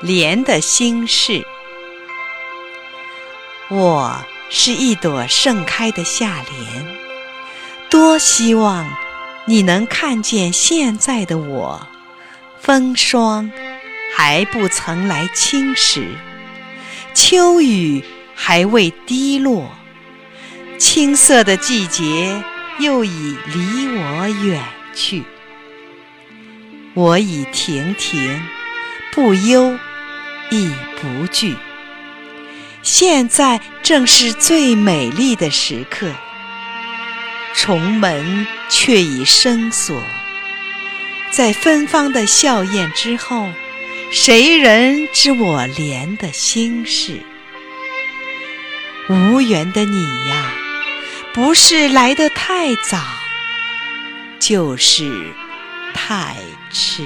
莲的心事。我是一朵盛开的夏莲，多希望你能看见现在的我。风霜还不曾来侵蚀，秋雨还未滴落，青涩的季节又已离我远去。我已亭亭，不忧亦不惧。现在正是最美丽的时刻，重门却已生锁。在芬芳的笑靥之后，谁人知我莲的心事？无缘的你呀，不是来得太早，就是。太迟。